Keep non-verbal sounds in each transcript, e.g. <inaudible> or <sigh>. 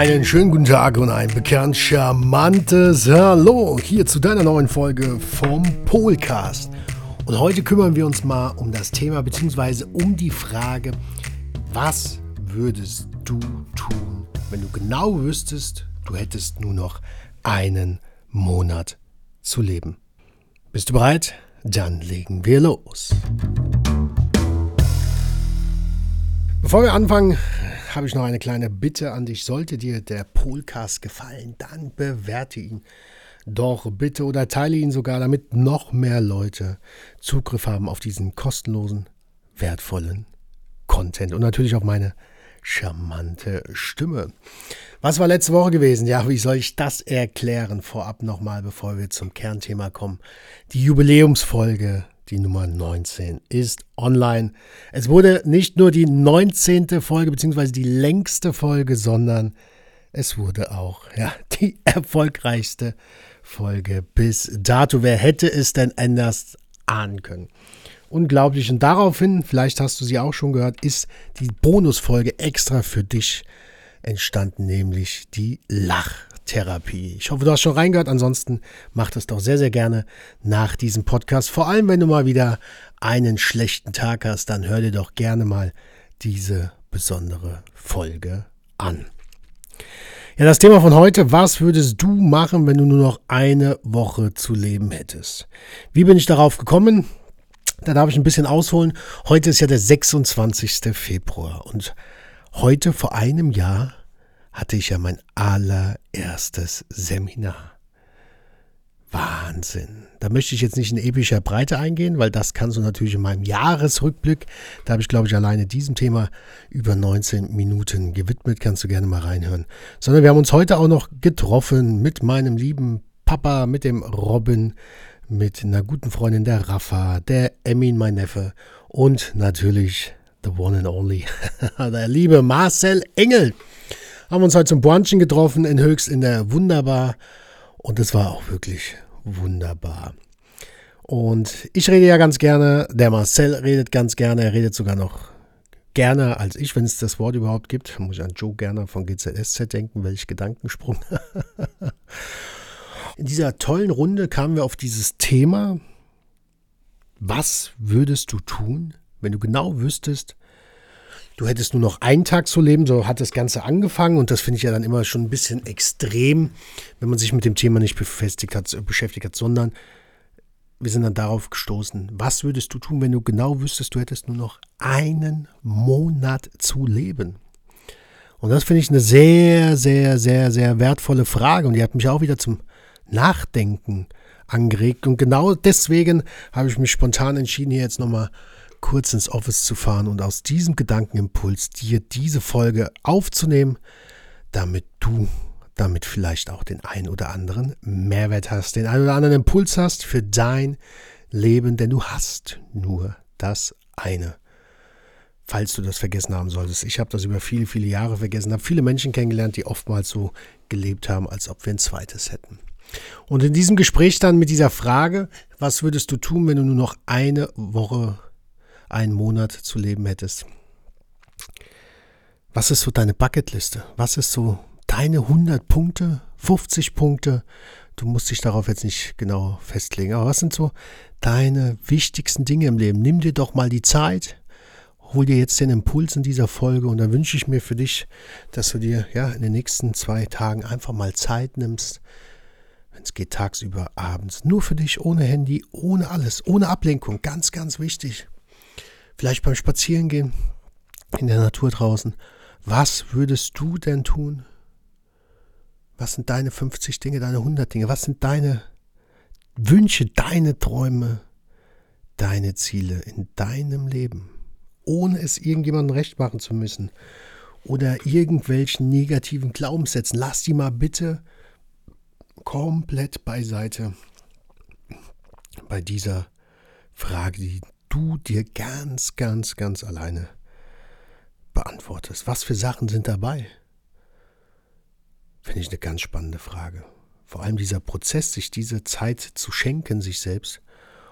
Einen schönen guten Tag und ein bekannt charmantes Hallo hier zu deiner neuen Folge vom Polcast. Und heute kümmern wir uns mal um das Thema bzw. um die Frage, was würdest du tun, wenn du genau wüsstest, du hättest nur noch einen Monat zu leben. Bist du bereit? Dann legen wir los. Bevor wir anfangen, habe ich noch eine kleine Bitte an dich. Sollte dir der Polcast gefallen, dann bewerte ihn doch bitte oder teile ihn sogar, damit noch mehr Leute Zugriff haben auf diesen kostenlosen, wertvollen Content und natürlich auf meine charmante Stimme. Was war letzte Woche gewesen? Ja, wie soll ich das erklären? Vorab nochmal, bevor wir zum Kernthema kommen. Die Jubiläumsfolge die Nummer 19 ist online. Es wurde nicht nur die 19. Folge beziehungsweise die längste Folge, sondern es wurde auch ja, <laughs> die erfolgreichste Folge bis dato. Wer hätte es denn anders ahnen können? Unglaublich. Und daraufhin, vielleicht hast du sie auch schon gehört, ist die Bonusfolge extra für dich entstanden, nämlich die Lach. Therapie. Ich hoffe, du hast schon reingehört. Ansonsten mach das doch sehr, sehr gerne nach diesem Podcast. Vor allem, wenn du mal wieder einen schlechten Tag hast, dann hör dir doch gerne mal diese besondere Folge an. Ja, das Thema von heute, was würdest du machen, wenn du nur noch eine Woche zu leben hättest? Wie bin ich darauf gekommen? Da darf ich ein bisschen ausholen. Heute ist ja der 26. Februar und heute vor einem Jahr hatte ich ja mein allererstes Seminar. Wahnsinn. Da möchte ich jetzt nicht in epischer Breite eingehen, weil das kannst du natürlich in meinem Jahresrückblick, da habe ich glaube ich alleine diesem Thema über 19 Minuten gewidmet, kannst du gerne mal reinhören. Sondern wir haben uns heute auch noch getroffen mit meinem lieben Papa, mit dem Robin, mit einer guten Freundin der Rafa, der Emin, mein Neffe und natürlich the one and only, <laughs> der liebe Marcel Engel haben uns heute zum Brunchen getroffen in Höchst in der Wunderbar. Und es war auch wirklich wunderbar. Und ich rede ja ganz gerne, der Marcel redet ganz gerne, er redet sogar noch gerne als ich, wenn es das Wort überhaupt gibt. Muss ich an Joe Gerner von GZSZ denken, welch Gedankensprung. <laughs> In dieser tollen Runde kamen wir auf dieses Thema, was würdest du tun, wenn du genau wüsstest, du hättest nur noch einen Tag zu leben, so hat das Ganze angefangen und das finde ich ja dann immer schon ein bisschen extrem, wenn man sich mit dem Thema nicht befestigt hat, beschäftigt hat, sondern wir sind dann darauf gestoßen, was würdest du tun, wenn du genau wüsstest, du hättest nur noch einen Monat zu leben? Und das finde ich eine sehr, sehr, sehr, sehr wertvolle Frage und die hat mich auch wieder zum Nachdenken angeregt und genau deswegen habe ich mich spontan entschieden, hier jetzt nochmal kurz ins Office zu fahren und aus diesem Gedankenimpuls dir diese Folge aufzunehmen, damit du damit vielleicht auch den ein oder anderen Mehrwert hast, den ein oder anderen Impuls hast für dein Leben, denn du hast nur das eine. Falls du das vergessen haben solltest. Ich habe das über viele, viele Jahre vergessen, habe viele Menschen kennengelernt, die oftmals so gelebt haben, als ob wir ein zweites hätten. Und in diesem Gespräch dann mit dieser Frage, was würdest du tun, wenn du nur noch eine Woche einen Monat zu leben hättest. Was ist so deine Bucketliste? Was ist so deine 100 Punkte, 50 Punkte? Du musst dich darauf jetzt nicht genau festlegen. Aber was sind so deine wichtigsten Dinge im Leben? Nimm dir doch mal die Zeit, hol dir jetzt den Impuls in dieser Folge und dann wünsche ich mir für dich, dass du dir ja in den nächsten zwei Tagen einfach mal Zeit nimmst, wenn es geht tagsüber, abends, nur für dich, ohne Handy, ohne alles, ohne Ablenkung, ganz, ganz wichtig vielleicht beim Spazierengehen in der Natur draußen. Was würdest du denn tun? Was sind deine 50 Dinge, deine 100 Dinge? Was sind deine Wünsche, deine Träume, deine Ziele in deinem Leben? Ohne es irgendjemandem recht machen zu müssen oder irgendwelchen negativen Glaubenssätzen. Lass die mal bitte komplett beiseite bei dieser Frage, die du dir ganz, ganz, ganz alleine beantwortest. Was für Sachen sind dabei? Finde ich eine ganz spannende Frage. Vor allem dieser Prozess, sich diese Zeit zu schenken, sich selbst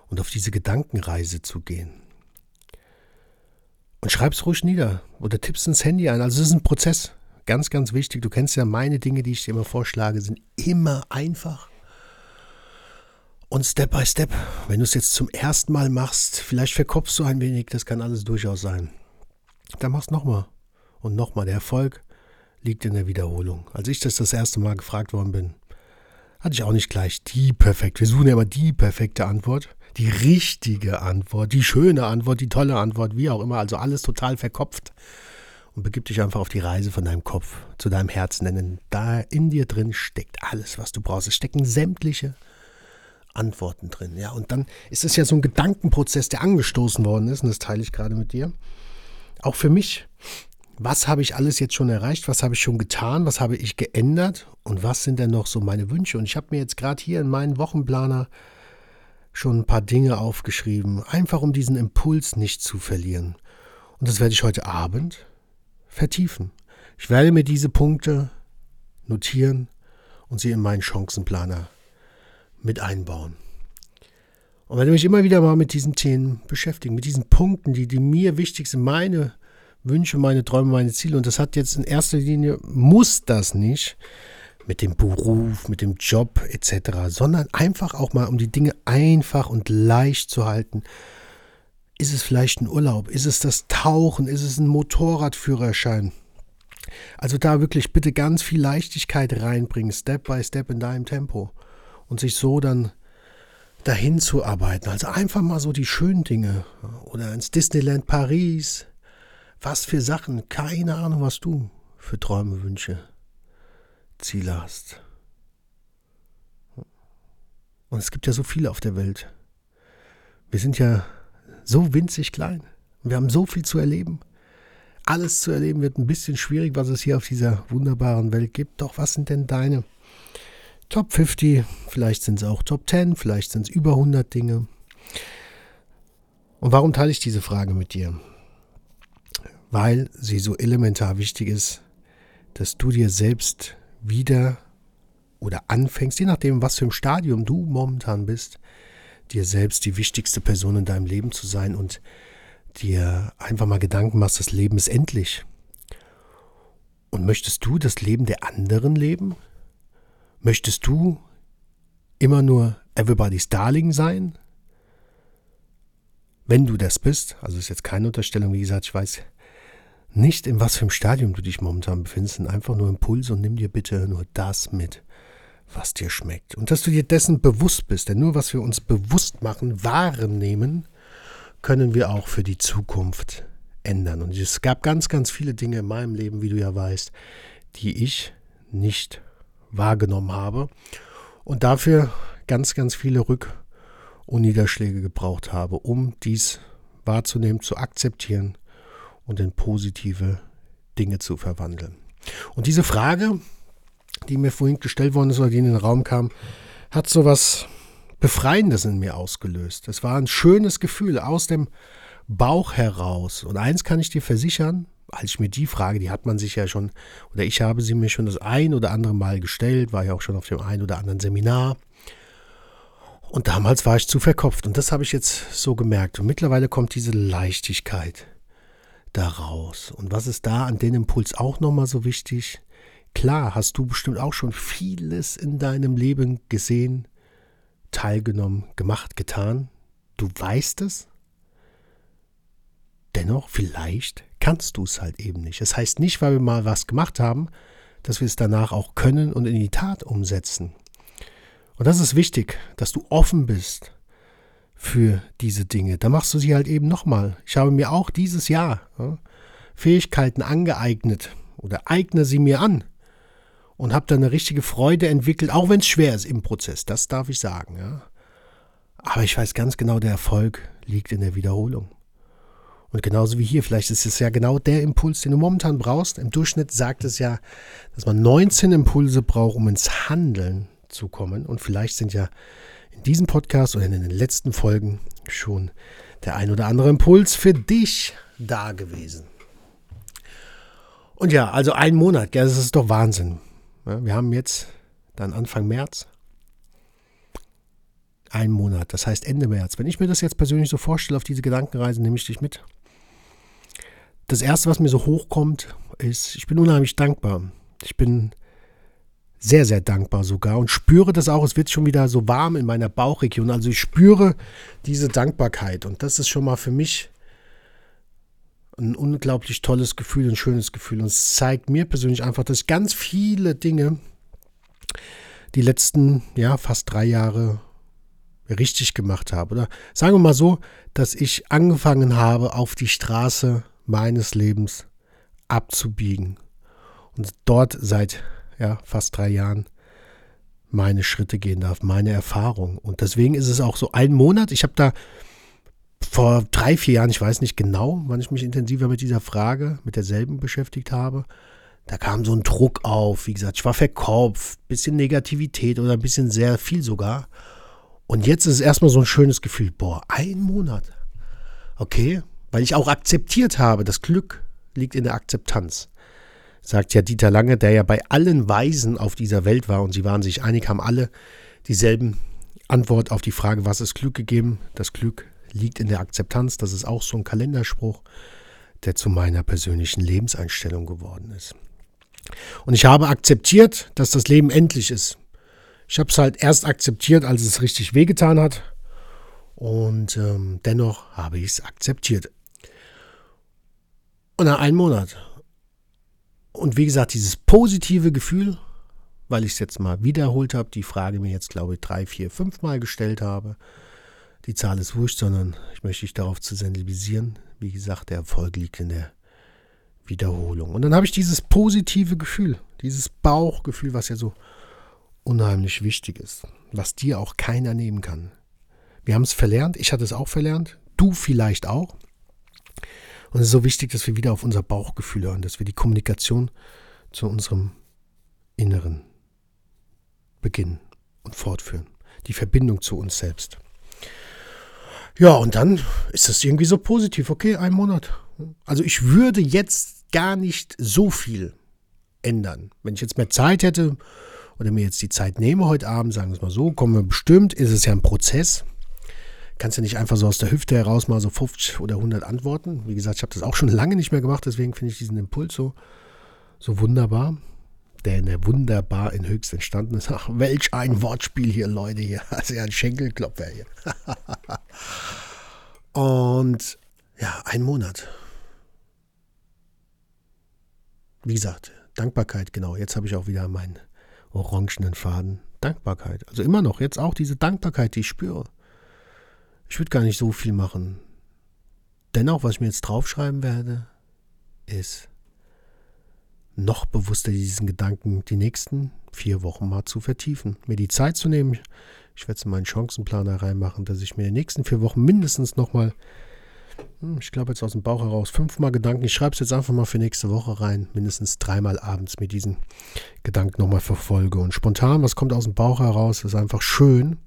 und auf diese Gedankenreise zu gehen. Und schreib's ruhig nieder oder tippst ins Handy ein. Also es ist ein Prozess. ganz, ganz wichtig. Du kennst ja meine Dinge, die ich dir immer vorschlage, sind immer einfach. Und Step by Step, wenn du es jetzt zum ersten Mal machst, vielleicht verkopfst du ein wenig, das kann alles durchaus sein. Dann machst nochmal und nochmal. Der Erfolg liegt in der Wiederholung. Als ich das das erste Mal gefragt worden bin, hatte ich auch nicht gleich die perfekte. Wir suchen ja immer die perfekte Antwort, die richtige Antwort, die schöne Antwort, die tolle Antwort, wie auch immer. Also alles total verkopft. Und begib dich einfach auf die Reise von deinem Kopf zu deinem Herzen. Denn da in dir drin steckt alles, was du brauchst. Es stecken sämtliche Antworten drin. Ja, und dann ist es ja so ein Gedankenprozess, der angestoßen worden ist. Und das teile ich gerade mit dir. Auch für mich was habe ich alles jetzt schon erreicht, was habe ich schon getan, was habe ich geändert und was sind denn noch so meine Wünsche. Und ich habe mir jetzt gerade hier in meinen Wochenplaner schon ein paar Dinge aufgeschrieben, einfach um diesen Impuls nicht zu verlieren. Und das werde ich heute Abend vertiefen. Ich werde mir diese Punkte notieren und sie in meinen Chancenplaner mit einbauen. Und werde mich immer wieder mal mit diesen Themen beschäftigen, mit diesen Punkten, die, die mir wichtig sind, meine Wünsche, meine Träume, meine Ziele. Und das hat jetzt in erster Linie, muss das nicht mit dem Beruf, mit dem Job etc., sondern einfach auch mal, um die Dinge einfach und leicht zu halten. Ist es vielleicht ein Urlaub? Ist es das Tauchen? Ist es ein Motorradführerschein? Also da wirklich bitte ganz viel Leichtigkeit reinbringen, Step by Step in deinem Tempo und sich so dann dahin zu arbeiten. Also einfach mal so die schönen Dinge oder ins Disneyland Paris, was für Sachen, keine Ahnung, was du für Träume, Wünsche, Ziele hast. Und es gibt ja so viele auf der Welt. Wir sind ja so winzig klein. Wir haben so viel zu erleben. Alles zu erleben wird ein bisschen schwierig, was es hier auf dieser wunderbaren Welt gibt. Doch was sind denn deine Top 50? Vielleicht sind es auch Top 10, vielleicht sind es über 100 Dinge. Und warum teile ich diese Frage mit dir? weil sie so elementar wichtig ist, dass du dir selbst wieder oder anfängst, je nachdem, was für ein Stadium du momentan bist, dir selbst die wichtigste Person in deinem Leben zu sein und dir einfach mal Gedanken machst, das Leben ist endlich. Und möchtest du das Leben der anderen leben? Möchtest du immer nur Everybody's Darling sein? Wenn du das bist, also ist jetzt keine Unterstellung, wie gesagt, ich weiß, nicht in was für einem Stadium du dich momentan befindest, sind einfach nur Impulse und nimm dir bitte nur das mit, was dir schmeckt. Und dass du dir dessen bewusst bist, denn nur was wir uns bewusst machen, wahrnehmen, können wir auch für die Zukunft ändern. Und es gab ganz, ganz viele Dinge in meinem Leben, wie du ja weißt, die ich nicht wahrgenommen habe und dafür ganz, ganz viele Rück- und Niederschläge gebraucht habe, um dies wahrzunehmen, zu akzeptieren und in positive Dinge zu verwandeln. Und diese Frage, die mir vorhin gestellt worden ist oder die in den Raum kam, hat so was Befreiendes in mir ausgelöst. Es war ein schönes Gefühl aus dem Bauch heraus. Und eins kann ich dir versichern, als ich mir die Frage, die hat man sich ja schon, oder ich habe sie mir schon das ein oder andere Mal gestellt, war ja auch schon auf dem ein oder anderen Seminar. Und damals war ich zu verkopft und das habe ich jetzt so gemerkt. Und mittlerweile kommt diese Leichtigkeit daraus. Und was ist da an den Impuls auch nochmal so wichtig? Klar, hast du bestimmt auch schon vieles in deinem Leben gesehen, teilgenommen, gemacht, getan. Du weißt es. Dennoch, vielleicht kannst du es halt eben nicht. Das heißt nicht, weil wir mal was gemacht haben, dass wir es danach auch können und in die Tat umsetzen. Und das ist wichtig, dass du offen bist für diese Dinge. Da machst du sie halt eben nochmal. Ich habe mir auch dieses Jahr ja, Fähigkeiten angeeignet oder eigne sie mir an und habe da eine richtige Freude entwickelt, auch wenn es schwer ist im Prozess. Das darf ich sagen. Ja. Aber ich weiß ganz genau, der Erfolg liegt in der Wiederholung. Und genauso wie hier, vielleicht ist es ja genau der Impuls, den du momentan brauchst. Im Durchschnitt sagt es ja, dass man 19 Impulse braucht, um ins Handeln zu kommen. Und vielleicht sind ja in diesem Podcast oder in den letzten Folgen schon der ein oder andere Impuls für dich da gewesen. Und ja, also ein Monat, ja, das ist doch Wahnsinn. Ja, wir haben jetzt dann Anfang März. Ein Monat, das heißt Ende März. Wenn ich mir das jetzt persönlich so vorstelle, auf diese Gedankenreise nehme ich dich mit. Das erste, was mir so hochkommt, ist, ich bin unheimlich dankbar. Ich bin sehr, sehr dankbar sogar und spüre das auch. Es wird schon wieder so warm in meiner Bauchregion. Also ich spüre diese Dankbarkeit und das ist schon mal für mich ein unglaublich tolles Gefühl, ein schönes Gefühl. Und es zeigt mir persönlich einfach, dass ganz viele Dinge die letzten, ja, fast drei Jahre richtig gemacht habe. Oder sagen wir mal so, dass ich angefangen habe, auf die Straße meines Lebens abzubiegen. Und dort seit ja, fast drei Jahren meine Schritte gehen darf, meine Erfahrung. Und deswegen ist es auch so ein Monat. Ich habe da vor drei, vier Jahren, ich weiß nicht genau, wann ich mich intensiver mit dieser Frage, mit derselben beschäftigt habe. Da kam so ein Druck auf. Wie gesagt, ich war verkopft, bisschen Negativität oder ein bisschen sehr viel sogar. Und jetzt ist es erstmal so ein schönes Gefühl. Boah, ein Monat. Okay, weil ich auch akzeptiert habe, das Glück liegt in der Akzeptanz sagt ja Dieter Lange, der ja bei allen Weisen auf dieser Welt war und sie waren sich einig, haben alle dieselben Antwort auf die Frage, was ist Glück gegeben. Das Glück liegt in der Akzeptanz. Das ist auch so ein Kalenderspruch, der zu meiner persönlichen Lebenseinstellung geworden ist. Und ich habe akzeptiert, dass das Leben endlich ist. Ich habe es halt erst akzeptiert, als es richtig wehgetan hat. Und ähm, dennoch habe ich es akzeptiert. Und nach einem Monat und wie gesagt, dieses positive Gefühl, weil ich es jetzt mal wiederholt habe, die Frage mir jetzt, glaube ich, drei, vier, fünf Mal gestellt habe. Die Zahl ist wurscht, sondern ich möchte dich darauf zu sensibilisieren. Wie gesagt, der Erfolg liegt in der Wiederholung. Und dann habe ich dieses positive Gefühl, dieses Bauchgefühl, was ja so unheimlich wichtig ist, was dir auch keiner nehmen kann. Wir haben es verlernt, ich hatte es auch verlernt, du vielleicht auch. Und es ist so wichtig, dass wir wieder auf unser Bauchgefühl hören, dass wir die Kommunikation zu unserem Inneren beginnen und fortführen. Die Verbindung zu uns selbst. Ja, und dann ist das irgendwie so positiv. Okay, ein Monat. Also ich würde jetzt gar nicht so viel ändern. Wenn ich jetzt mehr Zeit hätte oder mir jetzt die Zeit nehme heute Abend, sagen wir es mal so, kommen wir bestimmt, ist es ja ein Prozess kannst ja nicht einfach so aus der Hüfte heraus mal so 50 oder 100 antworten. Wie gesagt, ich habe das auch schon <laughs> lange nicht mehr gemacht, deswegen finde ich diesen Impuls so, so wunderbar. Der der wunderbar in höchst entstanden ist. <laughs> Ach, welch ein Wortspiel hier, Leute, hier. <laughs> Also ja, ein Schenkelklopfer hier. Und ja, ein Monat. Wie gesagt, Dankbarkeit, genau. Jetzt habe ich auch wieder meinen orangenen Faden. Dankbarkeit. Also immer noch, jetzt auch diese Dankbarkeit, die ich spüre. Ich würde gar nicht so viel machen. Dennoch, was ich mir jetzt draufschreiben werde, ist noch bewusster diesen Gedanken die nächsten vier Wochen mal zu vertiefen. Mir die Zeit zu nehmen. Ich werde es in meinen Chancenplaner reinmachen, dass ich mir in den nächsten vier Wochen mindestens nochmal, hm, ich glaube jetzt aus dem Bauch heraus, fünfmal Gedanken, ich schreibe es jetzt einfach mal für nächste Woche rein, mindestens dreimal abends mit diesen Gedanken nochmal verfolge. Und spontan, was kommt aus dem Bauch heraus, ist einfach schön.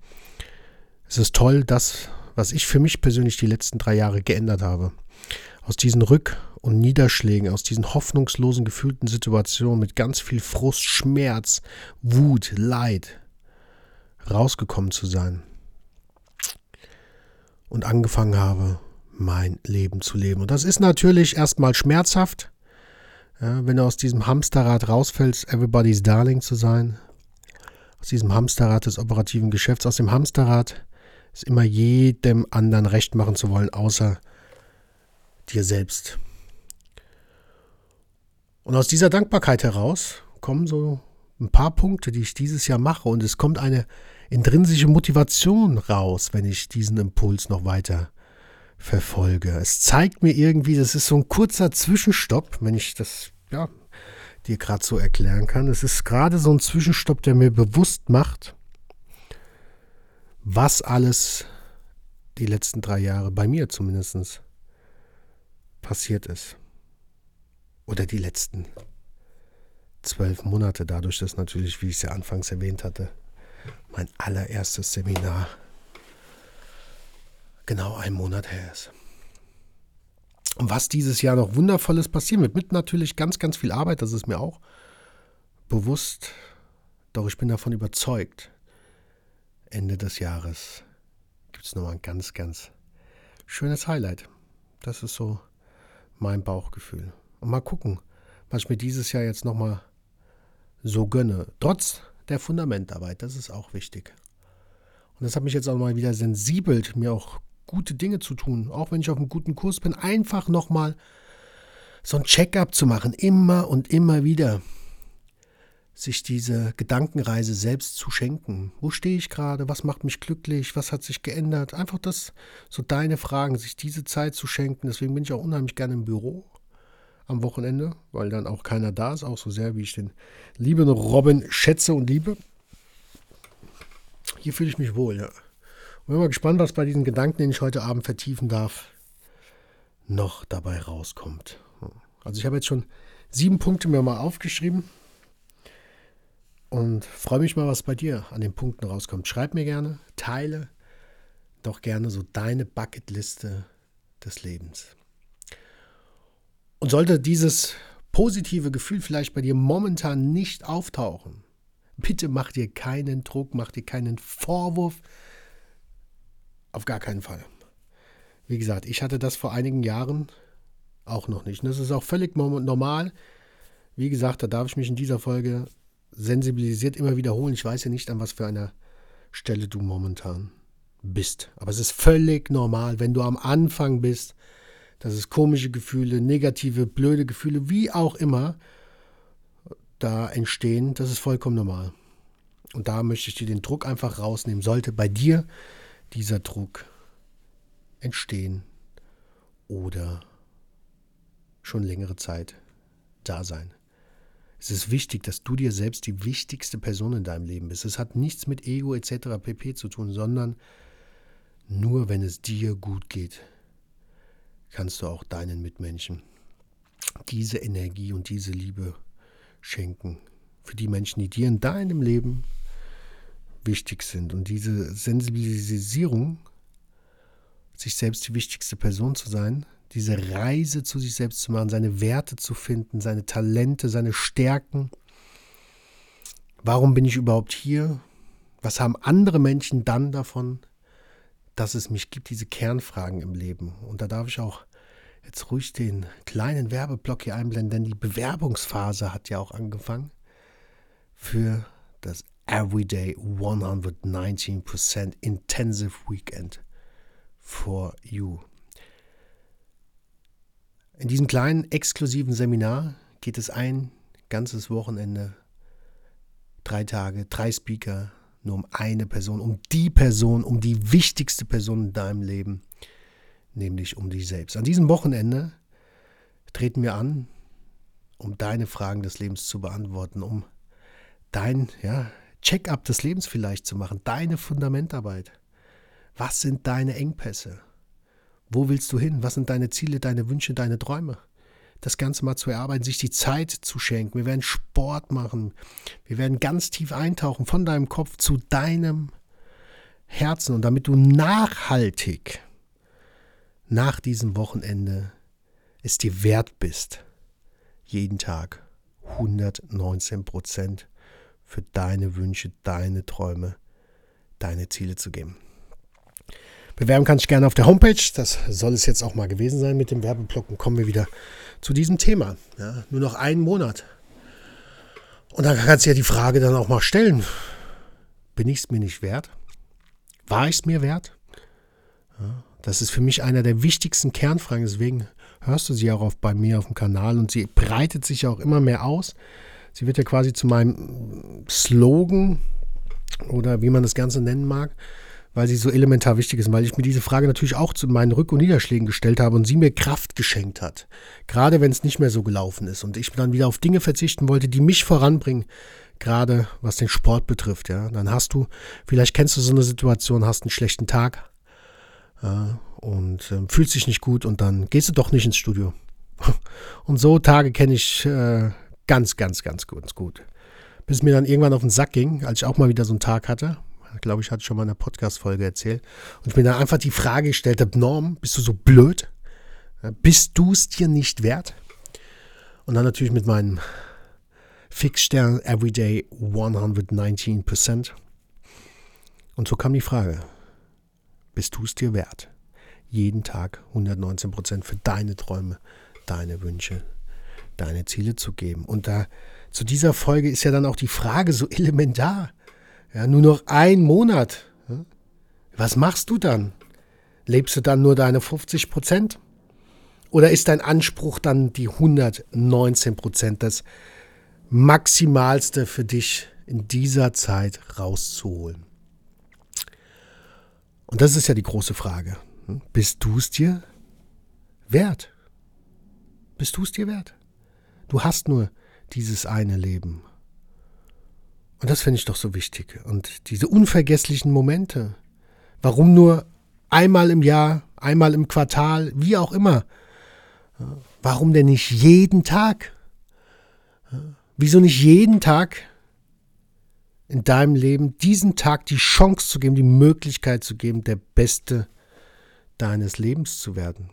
Es ist toll, das, was ich für mich persönlich die letzten drei Jahre geändert habe. Aus diesen Rück- und Niederschlägen, aus diesen hoffnungslosen gefühlten Situationen mit ganz viel Frust, Schmerz, Wut, Leid rausgekommen zu sein. Und angefangen habe, mein Leben zu leben. Und das ist natürlich erstmal schmerzhaft, ja, wenn du aus diesem Hamsterrad rausfällst, everybody's darling zu sein. Aus diesem Hamsterrad des operativen Geschäfts, aus dem Hamsterrad es immer jedem anderen recht machen zu wollen, außer dir selbst. Und aus dieser Dankbarkeit heraus kommen so ein paar Punkte, die ich dieses Jahr mache. Und es kommt eine intrinsische Motivation raus, wenn ich diesen Impuls noch weiter verfolge. Es zeigt mir irgendwie, das ist so ein kurzer Zwischenstopp, wenn ich das ja, dir gerade so erklären kann. Es ist gerade so ein Zwischenstopp, der mir bewusst macht, was alles die letzten drei Jahre bei mir zumindest passiert ist. Oder die letzten zwölf Monate, dadurch, dass natürlich, wie ich es ja anfangs erwähnt hatte, mein allererstes Seminar genau ein Monat her ist. Und was dieses Jahr noch Wundervolles passieren wird, mit natürlich ganz, ganz viel Arbeit, das ist mir auch bewusst, doch ich bin davon überzeugt, Ende des Jahres gibt es nochmal ein ganz, ganz schönes Highlight. Das ist so mein Bauchgefühl. Und mal gucken, was ich mir dieses Jahr jetzt nochmal so gönne. Trotz der Fundamentarbeit, das ist auch wichtig. Und das hat mich jetzt auch mal wieder sensibelt, mir auch gute Dinge zu tun, auch wenn ich auf einem guten Kurs bin, einfach nochmal so ein Check-up zu machen, immer und immer wieder sich diese Gedankenreise selbst zu schenken. Wo stehe ich gerade? Was macht mich glücklich? Was hat sich geändert? Einfach das, so deine Fragen, sich diese Zeit zu schenken. Deswegen bin ich auch unheimlich gerne im Büro am Wochenende, weil dann auch keiner da ist, auch so sehr wie ich den lieben Robin schätze und liebe. Hier fühle ich mich wohl, ja. Und bin mal gespannt, was bei diesen Gedanken, den ich heute Abend vertiefen darf, noch dabei rauskommt. Also ich habe jetzt schon sieben Punkte mir mal aufgeschrieben und freue mich mal, was bei dir an den Punkten rauskommt. Schreib mir gerne, teile doch gerne so deine Bucketliste des Lebens. Und sollte dieses positive Gefühl vielleicht bei dir momentan nicht auftauchen, bitte mach dir keinen Druck, mach dir keinen Vorwurf. Auf gar keinen Fall. Wie gesagt, ich hatte das vor einigen Jahren auch noch nicht. Und das ist auch völlig normal. Wie gesagt, da darf ich mich in dieser Folge sensibilisiert immer wiederholen. Ich weiß ja nicht, an was für einer Stelle du momentan bist. Aber es ist völlig normal, wenn du am Anfang bist, dass es komische Gefühle, negative, blöde Gefühle, wie auch immer, da entstehen. Das ist vollkommen normal. Und da möchte ich dir den Druck einfach rausnehmen. Sollte bei dir dieser Druck entstehen oder schon längere Zeit da sein. Es ist wichtig, dass du dir selbst die wichtigste Person in deinem Leben bist. Es hat nichts mit Ego etc. pp zu tun, sondern nur wenn es dir gut geht, kannst du auch deinen Mitmenschen diese Energie und diese Liebe schenken. Für die Menschen, die dir in deinem Leben wichtig sind. Und diese Sensibilisierung, sich selbst die wichtigste Person zu sein, diese Reise zu sich selbst zu machen, seine Werte zu finden, seine Talente, seine Stärken. Warum bin ich überhaupt hier? Was haben andere Menschen dann davon, dass es mich gibt, diese Kernfragen im Leben? Und da darf ich auch jetzt ruhig den kleinen Werbeblock hier einblenden, denn die Bewerbungsphase hat ja auch angefangen für das Everyday 119% Intensive Weekend for You. In diesem kleinen exklusiven Seminar geht es ein ganzes Wochenende, drei Tage, drei Speaker, nur um eine Person, um die Person, um die wichtigste Person in deinem Leben, nämlich um dich selbst. An diesem Wochenende treten wir an, um deine Fragen des Lebens zu beantworten, um dein ja, Check-up des Lebens vielleicht zu machen, deine Fundamentarbeit. Was sind deine Engpässe? Wo willst du hin? Was sind deine Ziele, deine Wünsche, deine Träume? Das Ganze mal zu erarbeiten, sich die Zeit zu schenken. Wir werden Sport machen. Wir werden ganz tief eintauchen von deinem Kopf zu deinem Herzen. Und damit du nachhaltig nach diesem Wochenende es dir wert bist, jeden Tag 119 Prozent für deine Wünsche, deine Träume, deine Ziele zu geben. Bewerben kannst du gerne auf der Homepage. Das soll es jetzt auch mal gewesen sein mit dem Werbeblock. Und kommen wir wieder zu diesem Thema. Ja, nur noch einen Monat. Und dann kannst du ja die Frage dann auch mal stellen. Bin ich es mir nicht wert? War ich es mir wert? Ja, das ist für mich einer der wichtigsten Kernfragen. Deswegen hörst du sie auch auf, bei mir auf dem Kanal und sie breitet sich auch immer mehr aus. Sie wird ja quasi zu meinem Slogan oder wie man das Ganze nennen mag weil sie so elementar wichtig ist, weil ich mir diese Frage natürlich auch zu meinen Rück- und Niederschlägen gestellt habe und sie mir Kraft geschenkt hat. Gerade wenn es nicht mehr so gelaufen ist und ich dann wieder auf Dinge verzichten wollte, die mich voranbringen, gerade was den Sport betrifft. Ja, dann hast du, vielleicht kennst du so eine Situation, hast einen schlechten Tag ja, und äh, fühlst dich nicht gut und dann gehst du doch nicht ins Studio. <laughs> Und so Tage kenne ich äh, ganz, ganz, ganz gut, gut. Bis mir dann irgendwann auf den Sack ging, als ich auch mal wieder so einen Tag hatte, glaube ich, hatte ich schon mal in einer Podcast-Folge erzählt. Und ich mir dann einfach die Frage gestellt habe, Norm, bist du so blöd? Bist du es dir nicht wert? Und dann natürlich mit meinem Fixstern Everyday 119%. Und so kam die Frage, bist du es dir wert? Jeden Tag 119% für deine Träume, deine Wünsche, deine Ziele zu geben. Und da zu dieser Folge ist ja dann auch die Frage so <laughs> elementar. Ja, nur noch ein Monat. Was machst du dann? Lebst du dann nur deine 50 Prozent? Oder ist dein Anspruch dann die 119 Prozent, das Maximalste für dich in dieser Zeit rauszuholen? Und das ist ja die große Frage. Bist du es dir wert? Bist du es dir wert? Du hast nur dieses eine Leben. Und das finde ich doch so wichtig. Und diese unvergesslichen Momente. Warum nur einmal im Jahr, einmal im Quartal, wie auch immer. Warum denn nicht jeden Tag? Wieso nicht jeden Tag in deinem Leben diesen Tag die Chance zu geben, die Möglichkeit zu geben, der Beste deines Lebens zu werden?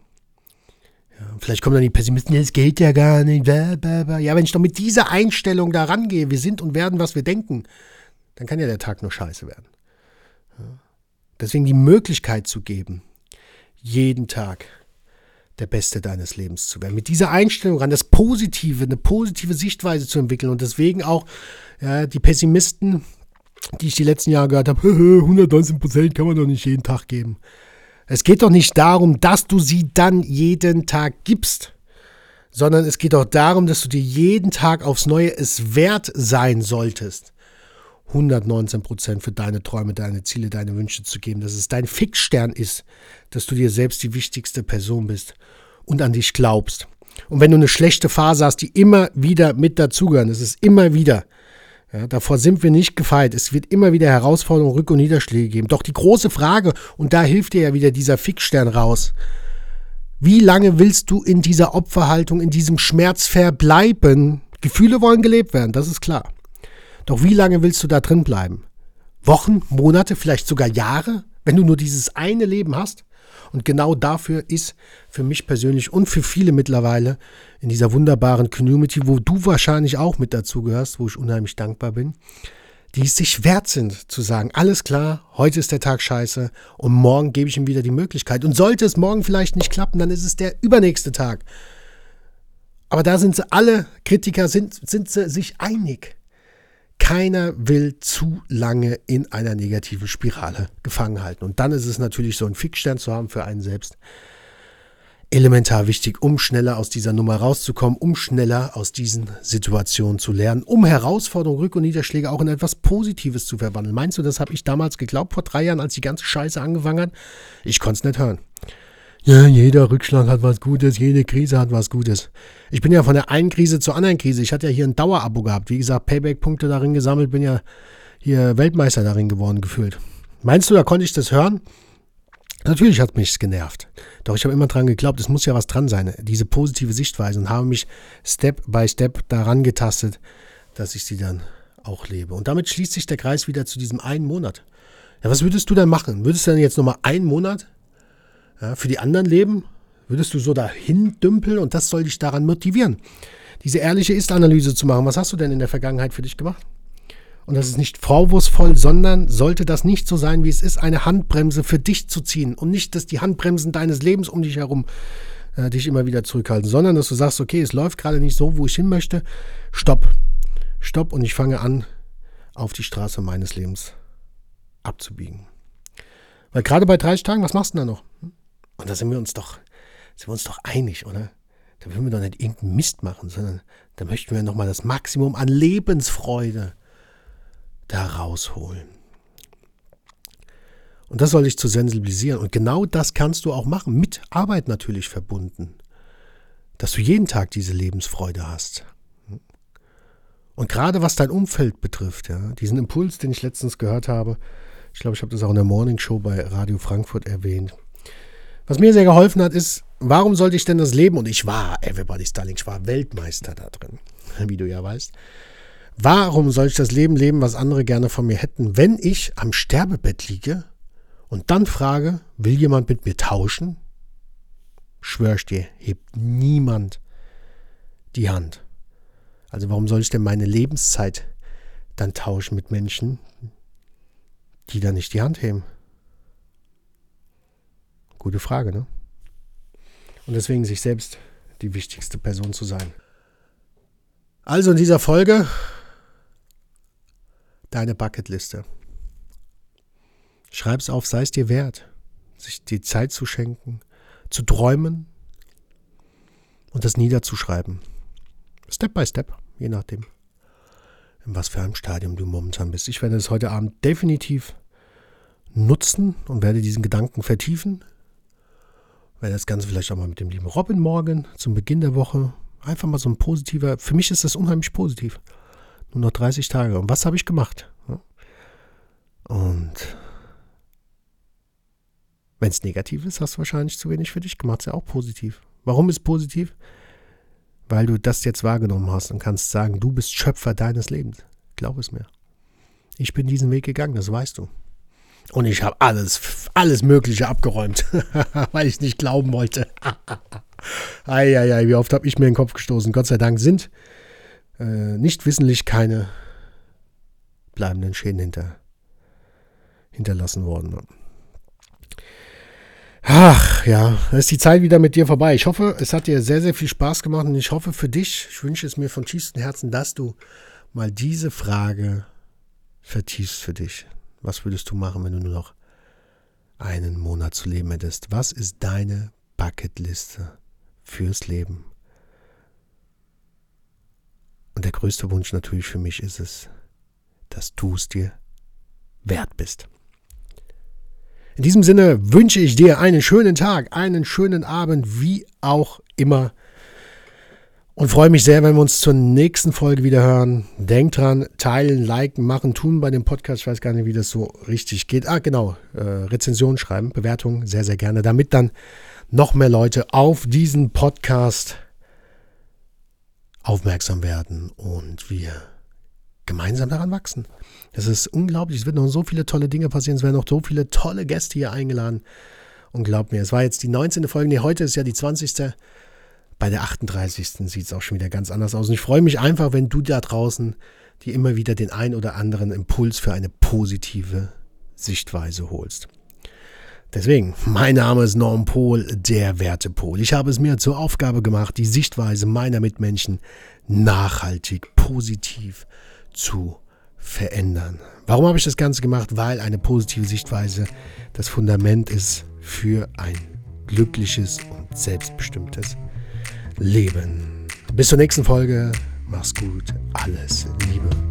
Vielleicht kommen dann die Pessimisten, das geht ja gar nicht. Ja, wenn ich doch mit dieser Einstellung da rangehe, wir sind und werden, was wir denken, dann kann ja der Tag nur scheiße werden. Deswegen die Möglichkeit zu geben, jeden Tag der Beste deines Lebens zu werden. Mit dieser Einstellung ran, das Positive, eine positive Sichtweise zu entwickeln und deswegen auch ja, die Pessimisten, die ich die letzten Jahre gehört habe, <laughs> 119 Prozent kann man doch nicht jeden Tag geben. Es geht doch nicht darum, dass du sie dann jeden Tag gibst, sondern es geht auch darum, dass du dir jeden Tag aufs Neue es wert sein solltest. 119 Prozent für deine Träume, deine Ziele, deine Wünsche zu geben, dass es dein Fixstern ist, dass du dir selbst die wichtigste Person bist und an dich glaubst. Und wenn du eine schlechte Phase hast, die immer wieder mit dazugehören, es ist immer wieder, ja, davor sind wir nicht gefeit. Es wird immer wieder Herausforderungen, Rück- und Niederschläge geben. Doch die große Frage, und da hilft dir ja wieder dieser Fixstern raus, wie lange willst du in dieser Opferhaltung, in diesem Schmerz verbleiben? Gefühle wollen gelebt werden, das ist klar. Doch wie lange willst du da drin bleiben? Wochen, Monate, vielleicht sogar Jahre, wenn du nur dieses eine Leben hast? Und genau dafür ist für mich persönlich und für viele mittlerweile in dieser wunderbaren Community, wo du wahrscheinlich auch mit dazu gehörst, wo ich unheimlich dankbar bin, die es sich wert sind zu sagen, alles klar, heute ist der Tag scheiße und morgen gebe ich ihm wieder die Möglichkeit. Und sollte es morgen vielleicht nicht klappen, dann ist es der übernächste Tag. Aber da sind sie alle, Kritiker sind, sind sie sich einig. Keiner will zu lange in einer negativen Spirale gefangen halten. Und dann ist es natürlich so ein Fixstern zu haben für einen selbst elementar wichtig, um schneller aus dieser Nummer rauszukommen, um schneller aus diesen Situationen zu lernen, um Herausforderungen, Rück- und Niederschläge auch in etwas Positives zu verwandeln. Meinst du, das habe ich damals geglaubt vor drei Jahren, als die ganze Scheiße angefangen hat? Ich konnte es nicht hören. Ja, jeder Rückschlag hat was Gutes, jede Krise hat was Gutes. Ich bin ja von der einen Krise zur anderen Krise. Ich hatte ja hier ein Dauerabo gehabt. Wie gesagt, Payback-Punkte darin gesammelt, bin ja hier Weltmeister darin geworden gefühlt. Meinst du, da konnte ich das hören? Natürlich hat mich genervt. Doch ich habe immer dran geglaubt, es muss ja was dran sein, diese positive Sichtweise und habe mich Step by Step daran getastet, dass ich sie dann auch lebe. Und damit schließt sich der Kreis wieder zu diesem einen Monat. Ja, was würdest du dann machen? Würdest du dann jetzt nochmal einen Monat ja, für die anderen leben? Würdest du so dahin dümpeln und das soll dich daran motivieren, diese ehrliche Ist-Analyse zu machen? Was hast du denn in der Vergangenheit für dich gemacht? und das ist nicht vorwurfsvoll, sondern sollte das nicht so sein, wie es ist, eine Handbremse für dich zu ziehen und nicht, dass die Handbremsen deines Lebens um dich herum äh, dich immer wieder zurückhalten, sondern dass du sagst, okay, es läuft gerade nicht so, wo ich hin möchte, stopp, stopp und ich fange an, auf die Straße meines Lebens abzubiegen. Weil gerade bei 30 Tagen, was machst du denn da noch? Und da sind wir uns doch, sind wir uns doch einig, oder? Da würden wir doch nicht irgendeinen Mist machen, sondern da möchten wir nochmal das Maximum an Lebensfreude da rausholen. Und das soll dich zu sensibilisieren. Und genau das kannst du auch machen, mit Arbeit natürlich verbunden. Dass du jeden Tag diese Lebensfreude hast. Und gerade was dein Umfeld betrifft, ja, diesen Impuls, den ich letztens gehört habe, ich glaube, ich habe das auch in der Morning Show bei Radio Frankfurt erwähnt. Was mir sehr geholfen hat, ist, warum sollte ich denn das Leben? Und ich war Everybody's Darling, ich war Weltmeister da drin, <laughs> wie du ja weißt. Warum soll ich das Leben leben, was andere gerne von mir hätten, wenn ich am Sterbebett liege und dann frage, will jemand mit mir tauschen? Schwör ich dir, hebt niemand die Hand. Also warum soll ich denn meine Lebenszeit dann tauschen mit Menschen, die dann nicht die Hand heben? Gute Frage, ne? Und deswegen sich selbst die wichtigste Person zu sein. Also in dieser Folge deine Bucketliste. Schreib's auf, sei es dir wert, sich die Zeit zu schenken, zu träumen und das niederzuschreiben. Step by Step, je nachdem, in was für einem Stadium du momentan bist. Ich werde es heute Abend definitiv nutzen und werde diesen Gedanken vertiefen. Werde das Ganze vielleicht auch mal mit dem lieben Robin morgen zum Beginn der Woche. Einfach mal so ein positiver, für mich ist das unheimlich positiv. Nur noch 30 Tage. Und was habe ich gemacht? Und wenn es negativ ist, hast du wahrscheinlich zu wenig für dich gemacht. Ist ja auch positiv. Warum ist positiv? Weil du das jetzt wahrgenommen hast und kannst sagen, du bist Schöpfer deines Lebens. Glaub es mir. Ich bin diesen Weg gegangen, das weißt du. Und ich habe alles, alles Mögliche abgeräumt, <laughs> weil ich nicht glauben wollte. <laughs> Eieiei, wie oft habe ich mir den Kopf gestoßen. Gott sei Dank sind äh, nicht wissentlich keine bleibenden Schäden hinter, hinterlassen worden. Ach ja, da ist die Zeit wieder mit dir vorbei. Ich hoffe, es hat dir sehr, sehr viel Spaß gemacht und ich hoffe für dich, ich wünsche es mir von tiefstem Herzen, dass du mal diese Frage vertiefst für dich. Was würdest du machen, wenn du nur noch einen Monat zu leben hättest? Was ist deine Bucketliste fürs Leben? Und der größte Wunsch natürlich für mich ist es, dass du es dir wert bist. In diesem Sinne wünsche ich dir einen schönen Tag, einen schönen Abend, wie auch immer. Und freue mich sehr, wenn wir uns zur nächsten Folge wieder hören. Denk dran, teilen, liken, machen, tun bei dem Podcast. Ich weiß gar nicht, wie das so richtig geht. Ah, genau. Äh, Rezension schreiben, Bewertungen, sehr, sehr gerne. Damit dann noch mehr Leute auf diesen Podcast aufmerksam werden und wir gemeinsam daran wachsen. Es ist unglaublich. Es wird noch so viele tolle Dinge passieren. Es werden noch so viele tolle Gäste hier eingeladen. Und glaubt mir, es war jetzt die 19. Folge. Nee, heute ist ja die 20. Bei der 38. sieht es auch schon wieder ganz anders aus. Und ich freue mich einfach, wenn du da draußen dir immer wieder den ein oder anderen Impuls für eine positive Sichtweise holst. Deswegen, mein Name ist Norm Pohl, der Wertepol. Ich habe es mir zur Aufgabe gemacht, die Sichtweise meiner Mitmenschen nachhaltig, positiv zu verändern. Warum habe ich das Ganze gemacht? Weil eine positive Sichtweise das Fundament ist für ein glückliches und selbstbestimmtes Leben. Bis zur nächsten Folge. Mach's gut. Alles Liebe.